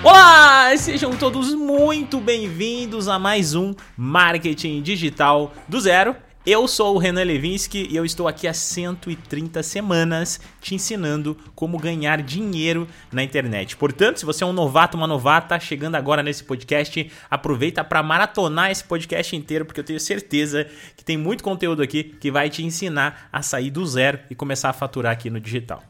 Olá, sejam todos muito bem-vindos a mais um Marketing Digital do Zero. Eu sou o Renan Levinsky e eu estou aqui há 130 semanas te ensinando como ganhar dinheiro na internet. Portanto, se você é um novato, uma novata, chegando agora nesse podcast, aproveita para maratonar esse podcast inteiro, porque eu tenho certeza que tem muito conteúdo aqui que vai te ensinar a sair do zero e começar a faturar aqui no digital.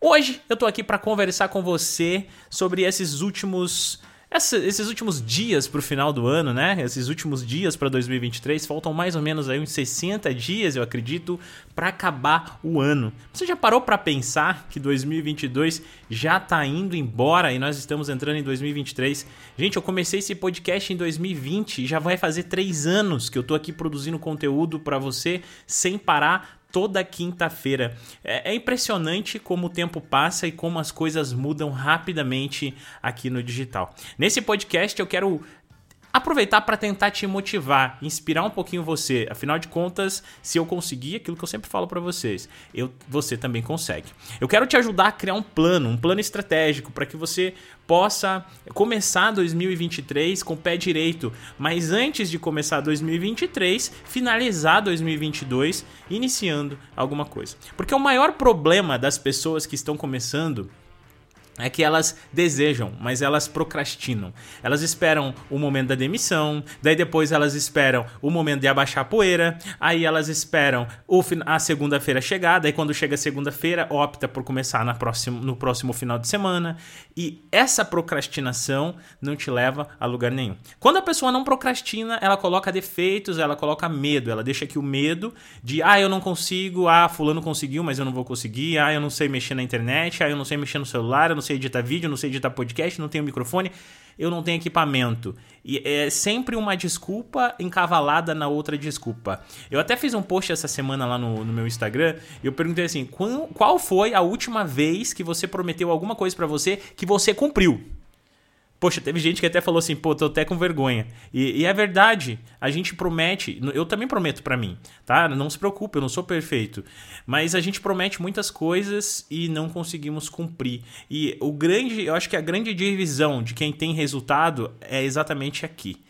Hoje eu tô aqui para conversar com você sobre esses últimos esses últimos dias para o final do ano, né? Esses últimos dias para 2023, faltam mais ou menos aí uns 60 dias, eu acredito, para acabar o ano. Você já parou para pensar que 2022 já está indo embora e nós estamos entrando em 2023? Gente, eu comecei esse podcast em 2020 e já vai fazer três anos que eu tô aqui produzindo conteúdo para você sem parar toda quinta-feira. É, é, impressionante como o tempo passa e como as coisas mudam rapidamente aqui no digital. Nesse podcast eu quero aproveitar para tentar te motivar, inspirar um pouquinho você. Afinal de contas, se eu conseguir aquilo que eu sempre falo para vocês, eu, você também consegue. Eu quero te ajudar a criar um plano, um plano estratégico para que você possa começar 2023 com o pé direito, mas antes de começar 2023, finalizar 2022 iniciando alguma coisa. Porque o maior problema das pessoas que estão começando é que elas desejam, mas elas procrastinam. Elas esperam o momento da demissão, daí depois elas esperam o momento de abaixar a poeira, aí elas esperam o, a segunda-feira chegar, daí quando chega a segunda-feira opta por começar na próximo, no próximo final de semana. E essa procrastinação não te leva a lugar nenhum. Quando a pessoa não procrastina, ela coloca defeitos, ela coloca medo, ela deixa aqui o medo de, ah, eu não consigo, ah, fulano conseguiu, mas eu não vou conseguir, ah, eu não sei mexer na internet, ah, eu não sei mexer no celular, eu não sei editar vídeo, não sei editar podcast, não tenho microfone, eu não tenho equipamento. E é sempre uma desculpa encavalada na outra desculpa. Eu até fiz um post essa semana lá no, no meu Instagram e eu perguntei assim: qual, foi a última vez que você prometeu alguma coisa para você que você cumpriu? Poxa, teve gente que até falou assim, pô, tô até com vergonha. E, e é verdade, a gente promete, eu também prometo para mim, tá? Não se preocupe, eu não sou perfeito. Mas a gente promete muitas coisas e não conseguimos cumprir. E o grande, eu acho que a grande divisão de quem tem resultado é exatamente aqui.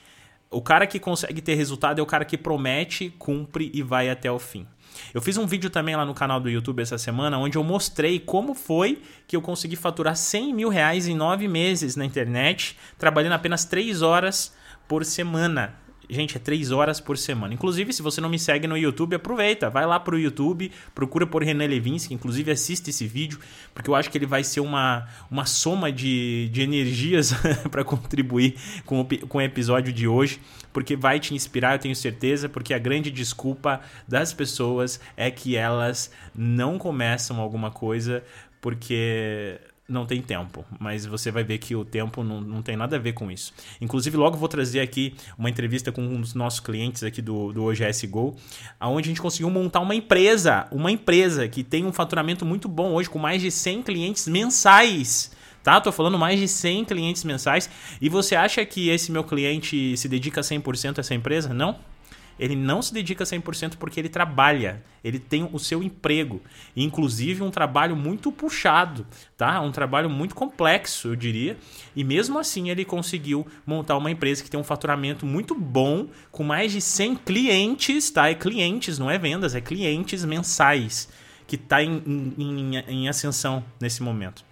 O cara que consegue ter resultado é o cara que promete, cumpre e vai até o fim. Eu fiz um vídeo também lá no canal do YouTube essa semana, onde eu mostrei como foi que eu consegui faturar 100 mil reais em nove meses na internet, trabalhando apenas 3 horas por semana. Gente, é três horas por semana. Inclusive, se você não me segue no YouTube, aproveita. Vai lá pro YouTube, procura por René Levinsky. Inclusive, assiste esse vídeo, porque eu acho que ele vai ser uma, uma soma de, de energias para contribuir com o, com o episódio de hoje. Porque vai te inspirar, eu tenho certeza. Porque a grande desculpa das pessoas é que elas não começam alguma coisa porque não tem tempo, mas você vai ver que o tempo não, não tem nada a ver com isso. Inclusive, logo vou trazer aqui uma entrevista com um dos nossos clientes aqui do, do OGS Go, onde a gente conseguiu montar uma empresa, uma empresa que tem um faturamento muito bom hoje, com mais de 100 clientes mensais. Tá? Tô falando mais de 100 clientes mensais. E você acha que esse meu cliente se dedica 100% a essa empresa? Não? Ele não se dedica 100% porque ele trabalha, ele tem o seu emprego, inclusive um trabalho muito puxado, tá? Um trabalho muito complexo, eu diria. E mesmo assim ele conseguiu montar uma empresa que tem um faturamento muito bom, com mais de 100 clientes, tá? É clientes, não é vendas, é clientes mensais que está em, em, em ascensão nesse momento.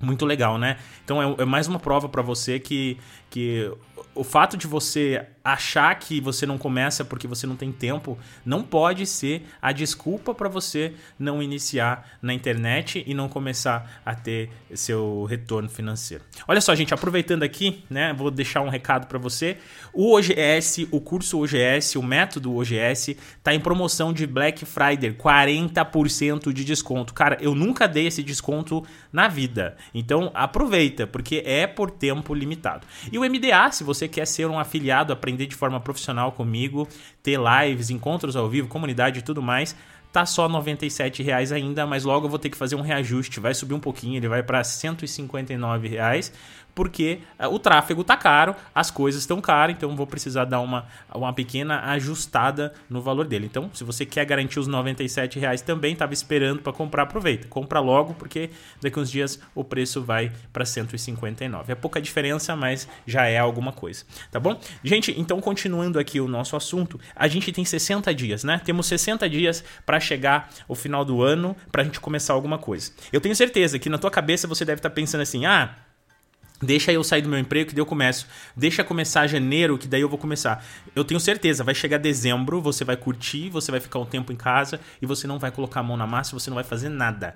Muito legal, né? Então é, é mais uma prova para você que, que o fato de você achar que você não começa porque você não tem tempo não pode ser a desculpa para você não iniciar na internet e não começar a ter seu retorno financeiro. Olha só, gente, aproveitando aqui, né, vou deixar um recado para você. O OGS, o curso OGS, o método OGS tá em promoção de Black Friday, 40% de desconto. Cara, eu nunca dei esse desconto na vida. Então, aproveita, porque é por tempo limitado. E o MDA, se você quer ser um afiliado, aprender de forma profissional comigo, ter lives, encontros ao vivo, comunidade e tudo mais, tá só 97 reais ainda, mas logo eu vou ter que fazer um reajuste, vai subir um pouquinho, ele vai para 159 reais porque uh, o tráfego tá caro, as coisas estão caras, então vou precisar dar uma, uma pequena ajustada no valor dele. Então, se você quer garantir os 97 reais também, estava esperando para comprar, aproveita. Compra logo, porque daqui uns dias o preço vai para 159. É pouca diferença, mas já é alguma coisa, tá bom? Gente, então continuando aqui o nosso assunto, a gente tem 60 dias, né? Temos 60 dias para chegar o final do ano, para a gente começar alguma coisa. Eu tenho certeza que na tua cabeça você deve estar tá pensando assim, ah, Deixa eu sair do meu emprego que daí eu começo. Deixa começar janeiro que daí eu vou começar. Eu tenho certeza, vai chegar dezembro, você vai curtir, você vai ficar um tempo em casa e você não vai colocar a mão na massa, você não vai fazer nada.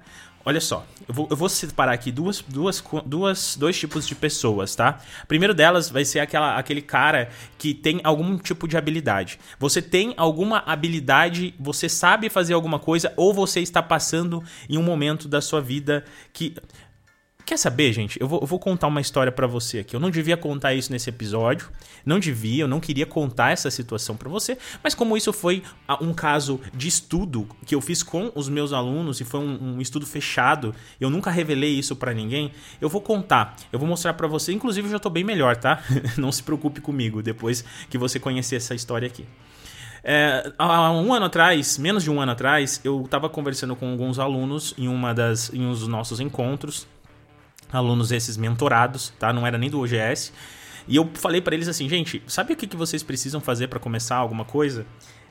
Olha só, eu vou, eu vou separar aqui duas, duas, duas, dois tipos de pessoas, tá? Primeiro delas vai ser aquela, aquele cara que tem algum tipo de habilidade. Você tem alguma habilidade, você sabe fazer alguma coisa, ou você está passando em um momento da sua vida que Quer saber, gente? Eu vou, eu vou contar uma história para você aqui. Eu não devia contar isso nesse episódio. Não devia, eu não queria contar essa situação para você. Mas como isso foi um caso de estudo que eu fiz com os meus alunos e foi um, um estudo fechado, eu nunca revelei isso para ninguém. Eu vou contar, eu vou mostrar para você. Inclusive, eu já tô bem melhor, tá? não se preocupe comigo depois que você conhecer essa história aqui. É, há um ano atrás, menos de um ano atrás, eu estava conversando com alguns alunos em uma das em um dos nossos encontros alunos esses mentorados, tá? Não era nem do OGS. E eu falei para eles assim, gente, sabe o que, que vocês precisam fazer para começar alguma coisa?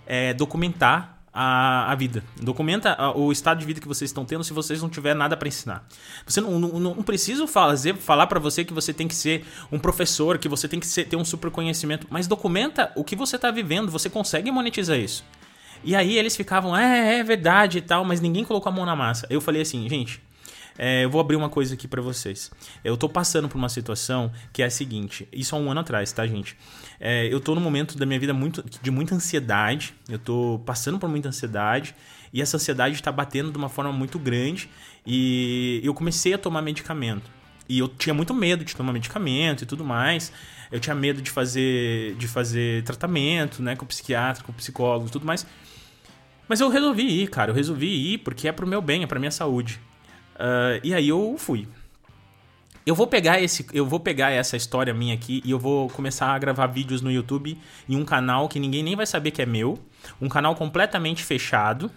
É documentar a, a vida. Documenta o estado de vida que vocês estão tendo se vocês não tiver nada para ensinar. Você não, não, não preciso fazer, falar para você que você tem que ser um professor, que você tem que ser, ter um super conhecimento, mas documenta o que você está vivendo, você consegue monetizar isso. E aí eles ficavam, é, é verdade e tal, mas ninguém colocou a mão na massa. Eu falei assim, gente, é, eu vou abrir uma coisa aqui para vocês. Eu tô passando por uma situação que é a seguinte: isso há um ano atrás, tá, gente? É, eu tô num momento da minha vida muito, de muita ansiedade. Eu tô passando por muita ansiedade. E essa ansiedade está batendo de uma forma muito grande. E eu comecei a tomar medicamento. E eu tinha muito medo de tomar medicamento e tudo mais. Eu tinha medo de fazer, de fazer tratamento, né, com psiquiatra, com psicólogo e tudo mais. Mas eu resolvi ir, cara. Eu resolvi ir porque é pro meu bem, é pra minha saúde. Uh, e aí eu fui. Eu vou pegar esse, eu vou pegar essa história minha aqui e eu vou começar a gravar vídeos no YouTube em um canal que ninguém nem vai saber que é meu, um canal completamente fechado,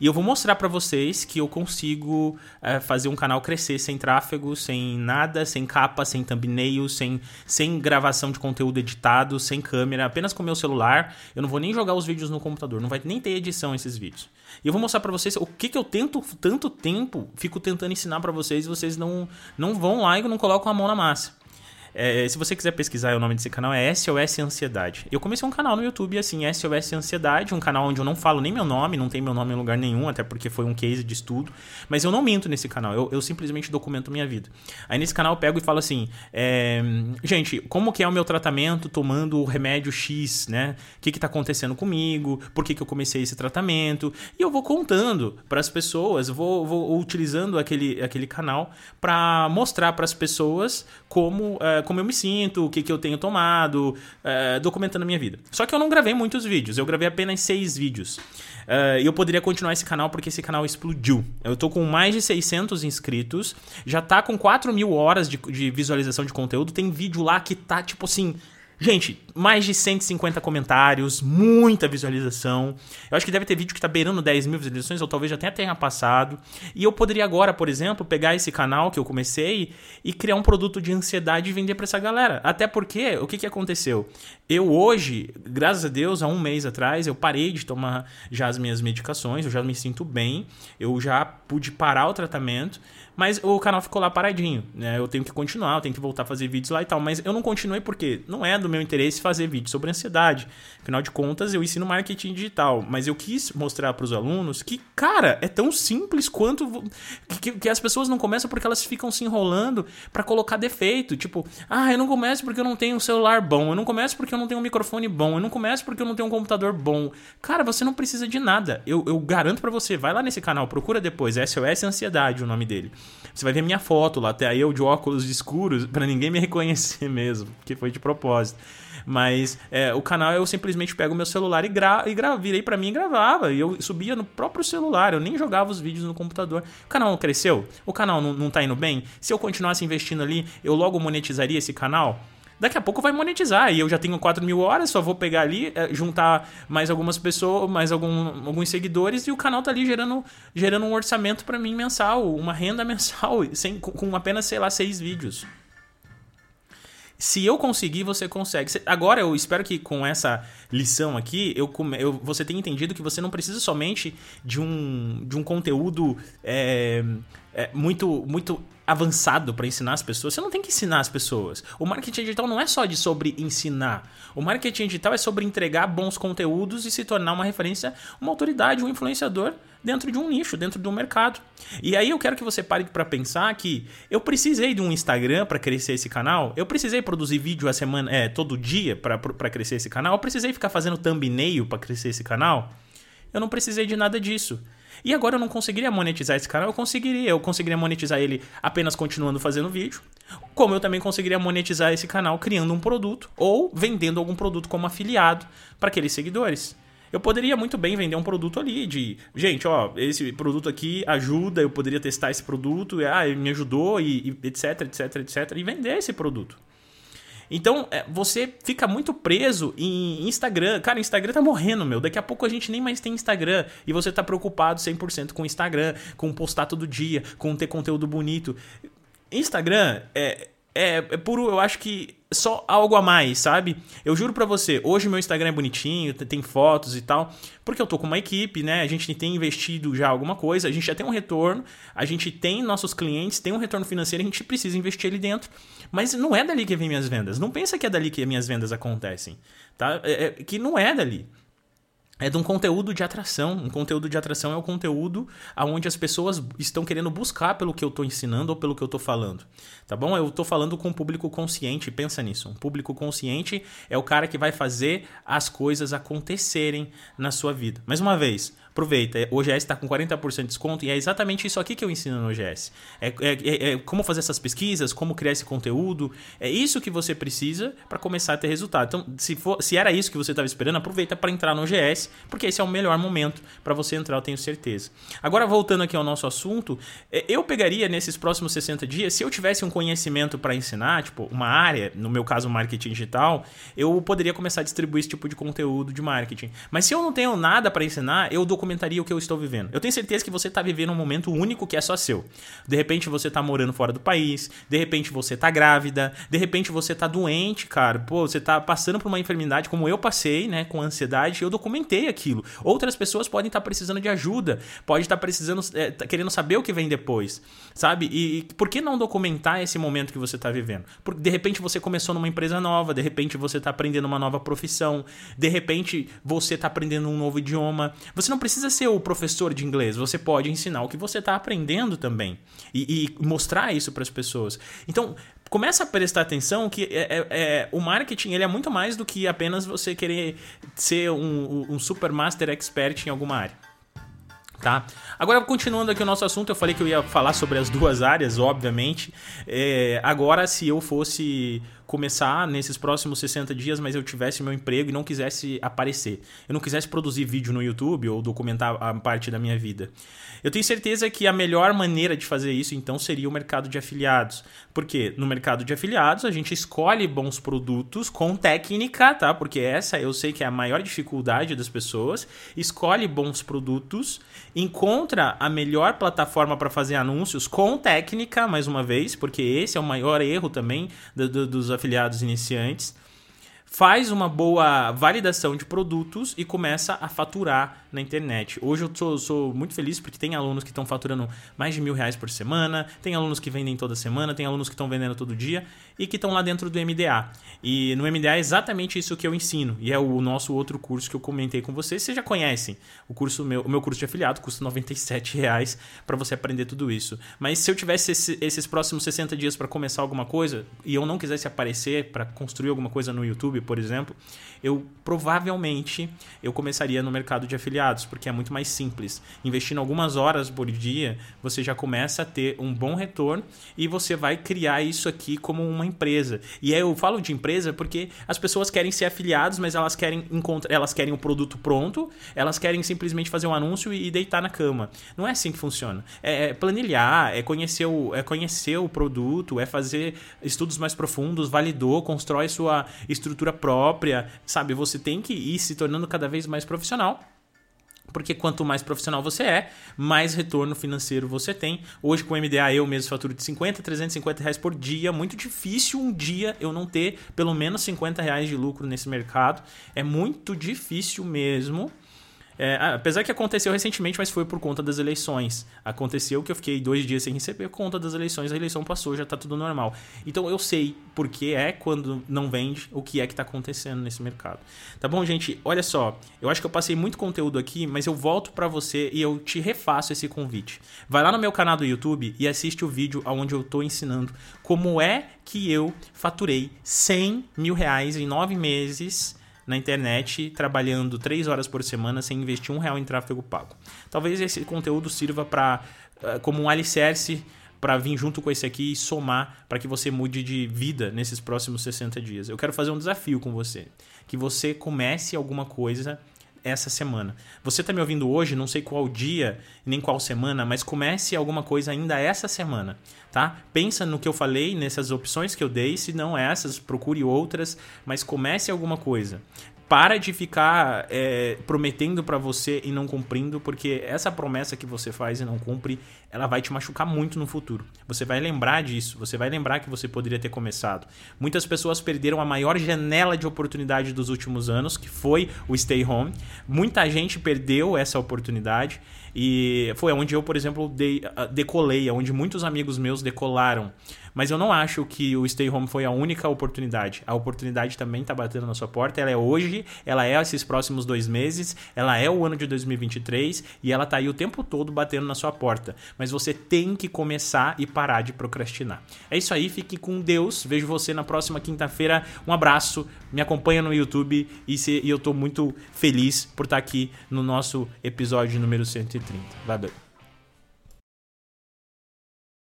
e eu vou mostrar para vocês que eu consigo é, fazer um canal crescer sem tráfego, sem nada, sem capa, sem thumbnail, sem, sem gravação de conteúdo editado, sem câmera, apenas com meu celular. Eu não vou nem jogar os vídeos no computador, não vai nem ter edição esses vídeos. E eu vou mostrar para vocês o que, que eu tento tanto tempo, fico tentando ensinar para vocês e vocês não, não vão lá e não colocam a mão na massa. É, se você quiser pesquisar, o nome desse canal é SOS Ansiedade. Eu comecei um canal no YouTube assim, SOS Ansiedade, um canal onde eu não falo nem meu nome, não tem meu nome em lugar nenhum, até porque foi um case de estudo. Mas eu não minto nesse canal, eu, eu simplesmente documento minha vida. Aí nesse canal eu pego e falo assim: é, gente, como que é o meu tratamento tomando o remédio X, né? O que, que tá acontecendo comigo? Por que, que eu comecei esse tratamento? E eu vou contando para as pessoas, vou, vou utilizando aquele, aquele canal para mostrar para as pessoas como. É, como eu me sinto, o que, que eu tenho tomado, uh, documentando a minha vida. Só que eu não gravei muitos vídeos, eu gravei apenas seis vídeos. Uh, e eu poderia continuar esse canal porque esse canal explodiu. Eu tô com mais de 600 inscritos, já tá com 4 mil horas de, de visualização de conteúdo. Tem vídeo lá que tá tipo assim Gente, mais de 150 comentários, muita visualização. Eu acho que deve ter vídeo que tá beirando 10 mil visualizações, ou talvez já até tenha passado. E eu poderia agora, por exemplo, pegar esse canal que eu comecei e criar um produto de ansiedade e vender para essa galera. Até porque, o que, que aconteceu? Eu hoje, graças a Deus, há um mês atrás, eu parei de tomar já as minhas medicações, eu já me sinto bem, eu já pude parar o tratamento. Mas o canal ficou lá paradinho, né? Eu tenho que continuar, eu tenho que voltar a fazer vídeos lá e tal. Mas eu não continuei porque não é do meu interesse fazer vídeo sobre ansiedade. Afinal de contas, eu ensino marketing digital. Mas eu quis mostrar para os alunos que, cara, é tão simples quanto. Que, que, as pessoas não começam porque elas ficam se enrolando para colocar defeito. Tipo, ah, eu não começo porque eu não tenho um celular bom. Eu não começo porque eu não tenho um microfone bom. Eu não começo porque eu não tenho um computador bom. Cara, você não precisa de nada. Eu, eu garanto para você. Vai lá nesse canal, procura depois. SOS Ansiedade, o nome dele. Você vai ver minha foto lá, até eu de óculos escuros, para ninguém me reconhecer mesmo, que foi de propósito. Mas é, o canal eu simplesmente pego meu celular e, gra e gra virei para mim e gravava. E eu subia no próprio celular, eu nem jogava os vídeos no computador. O canal não cresceu? O canal não, não tá indo bem? Se eu continuasse investindo ali, eu logo monetizaria esse canal? daqui a pouco vai monetizar. E eu já tenho 4 mil horas, só vou pegar ali, é, juntar mais algumas pessoas, mais algum, alguns seguidores, e o canal tá ali gerando, gerando um orçamento para mim mensal, uma renda mensal, sem, com apenas, sei lá, seis vídeos. Se eu conseguir, você consegue. Agora, eu espero que com essa lição aqui, eu, eu, você tenha entendido que você não precisa somente de um, de um conteúdo é, é, muito, muito avançado para ensinar as pessoas, você não tem que ensinar as pessoas. O marketing digital não é só de sobre ensinar. O marketing digital é sobre entregar bons conteúdos e se tornar uma referência, uma autoridade, um influenciador dentro de um nicho, dentro de um mercado. E aí eu quero que você pare para pensar que eu precisei de um Instagram para crescer esse canal, eu precisei produzir vídeo a semana, é, todo dia para crescer esse canal, eu precisei ficar fazendo thumbnail para crescer esse canal. Eu não precisei de nada disso. E agora eu não conseguiria monetizar esse canal, eu conseguiria. Eu conseguiria monetizar ele apenas continuando fazendo vídeo. Como eu também conseguiria monetizar esse canal criando um produto ou vendendo algum produto como afiliado para aqueles seguidores. Eu poderia muito bem vender um produto ali de, gente, ó, esse produto aqui ajuda, eu poderia testar esse produto, ah, me ajudou e, e etc, etc, etc, e vender esse produto. Então, é, você fica muito preso em Instagram. Cara, Instagram tá morrendo, meu. Daqui a pouco a gente nem mais tem Instagram. E você tá preocupado 100% com Instagram, com postar todo dia, com ter conteúdo bonito. Instagram é, é, é puro, eu acho que só algo a mais, sabe? Eu juro pra você, hoje meu Instagram é bonitinho, tem fotos e tal, porque eu tô com uma equipe, né? A gente tem investido já alguma coisa, a gente já tem um retorno, a gente tem nossos clientes, tem um retorno financeiro, a gente precisa investir ali dentro. Mas não é dali que vem minhas vendas. Não pensa que é dali que minhas vendas acontecem, tá? É, é, que não é dali é de um conteúdo de atração. Um conteúdo de atração é o conteúdo aonde as pessoas estão querendo buscar pelo que eu estou ensinando ou pelo que eu estou falando. Tá bom? Eu estou falando com um público consciente, pensa nisso. Um público consciente é o cara que vai fazer as coisas acontecerem na sua vida. Mais uma vez, Aproveita, o OGS está com 40% de desconto e é exatamente isso aqui que eu ensino no OGS. É, é, é, é, como fazer essas pesquisas, como criar esse conteúdo. É isso que você precisa para começar a ter resultado. Então, se, for, se era isso que você estava esperando, aproveita para entrar no OGS, porque esse é o melhor momento para você entrar, eu tenho certeza. Agora, voltando aqui ao nosso assunto, é, eu pegaria nesses próximos 60 dias, se eu tivesse um conhecimento para ensinar, tipo, uma área, no meu caso, marketing digital, eu poderia começar a distribuir esse tipo de conteúdo de marketing. Mas se eu não tenho nada para ensinar, eu dou comentaria o que eu estou vivendo. Eu tenho certeza que você está vivendo um momento único que é só seu. De repente você está morando fora do país, de repente você está grávida, de repente você está doente, cara. Pô, você está passando por uma enfermidade como eu passei, né, com ansiedade, eu documentei aquilo. Outras pessoas podem estar tá precisando de ajuda, pode estar tá precisando, é, tá querendo saber o que vem depois, sabe? E, e por que não documentar esse momento que você está vivendo? Porque de repente você começou numa empresa nova, de repente você está aprendendo uma nova profissão, de repente você está aprendendo um novo idioma. Você não precisa precisa ser o professor de inglês, você pode ensinar o que você está aprendendo também e, e mostrar isso para as pessoas. Então, começa a prestar atenção que é, é, é, o marketing ele é muito mais do que apenas você querer ser um, um super master expert em alguma área. Tá? Agora, continuando aqui o nosso assunto, eu falei que eu ia falar sobre as duas áreas, obviamente. É, agora, se eu fosse começar nesses próximos 60 dias, mas eu tivesse meu emprego e não quisesse aparecer. Eu não quisesse produzir vídeo no YouTube ou documentar a parte da minha vida. Eu tenho certeza que a melhor maneira de fazer isso, então, seria o mercado de afiliados. Porque no mercado de afiliados a gente escolhe bons produtos com técnica, tá? Porque essa eu sei que é a maior dificuldade das pessoas. Escolhe bons produtos, encontra a melhor plataforma para fazer anúncios com técnica, mais uma vez, porque esse é o maior erro também do, do, dos afiliados iniciantes faz uma boa validação de produtos e começa a faturar na internet. Hoje eu sou, sou muito feliz porque tem alunos que estão faturando mais de mil reais por semana, tem alunos que vendem toda semana, tem alunos que estão vendendo todo dia e que estão lá dentro do MDA. E no MDA é exatamente isso que eu ensino e é o nosso outro curso que eu comentei com vocês. Vocês já conhecem o curso meu, o meu curso de afiliado custa 97 reais para você aprender tudo isso. Mas se eu tivesse esse, esses próximos 60 dias para começar alguma coisa e eu não quisesse aparecer para construir alguma coisa no YouTube por exemplo, eu provavelmente eu começaria no mercado de afiliados, porque é muito mais simples. Investindo algumas horas por dia, você já começa a ter um bom retorno e você vai criar isso aqui como uma empresa. E aí eu falo de empresa porque as pessoas querem ser afiliados, mas elas querem encontrar, elas querem o produto pronto, elas querem simplesmente fazer um anúncio e deitar na cama. Não é assim que funciona. É, é planilhar, é conhecer o, é conhecer o produto, é fazer estudos mais profundos, validou, constrói sua estrutura própria, sabe? Você tem que ir se tornando cada vez mais profissional. Porque quanto mais profissional você é, mais retorno financeiro você tem. Hoje com o MDA eu mesmo faturo de 50, 350 reais por dia. Muito difícil um dia eu não ter pelo menos 50 reais de lucro nesse mercado. É muito difícil mesmo. É, apesar que aconteceu recentemente, mas foi por conta das eleições. Aconteceu que eu fiquei dois dias sem receber por conta das eleições, a eleição passou, já tá tudo normal. Então eu sei por que é quando não vende, o que é que tá acontecendo nesse mercado. Tá bom, gente? Olha só, eu acho que eu passei muito conteúdo aqui, mas eu volto para você e eu te refaço esse convite. Vai lá no meu canal do YouTube e assiste o vídeo onde eu tô ensinando como é que eu faturei 100 mil reais em nove meses na internet trabalhando três horas por semana sem investir um real em tráfego pago. Talvez esse conteúdo sirva para eh, como um alicerce para vir junto com esse aqui e somar para que você mude de vida nesses próximos 60 dias. Eu quero fazer um desafio com você, que você comece alguma coisa essa semana. Você está me ouvindo hoje, não sei qual dia, nem qual semana, mas comece alguma coisa ainda essa semana, tá? Pensa no que eu falei, nessas opções que eu dei, se não essas, procure outras, mas comece alguma coisa para de ficar é, prometendo para você e não cumprindo, porque essa promessa que você faz e não cumpre, ela vai te machucar muito no futuro. Você vai lembrar disso, você vai lembrar que você poderia ter começado. Muitas pessoas perderam a maior janela de oportunidade dos últimos anos, que foi o stay home. Muita gente perdeu essa oportunidade e foi onde eu, por exemplo, de, decolei, onde muitos amigos meus decolaram. Mas eu não acho que o Stay Home foi a única oportunidade. A oportunidade também está batendo na sua porta. Ela é hoje, ela é esses próximos dois meses, ela é o ano de 2023 e ela está aí o tempo todo batendo na sua porta. Mas você tem que começar e parar de procrastinar. É isso aí, fique com Deus. Vejo você na próxima quinta-feira. Um abraço, me acompanha no YouTube e, se, e eu estou muito feliz por estar tá aqui no nosso episódio número 130. Valeu.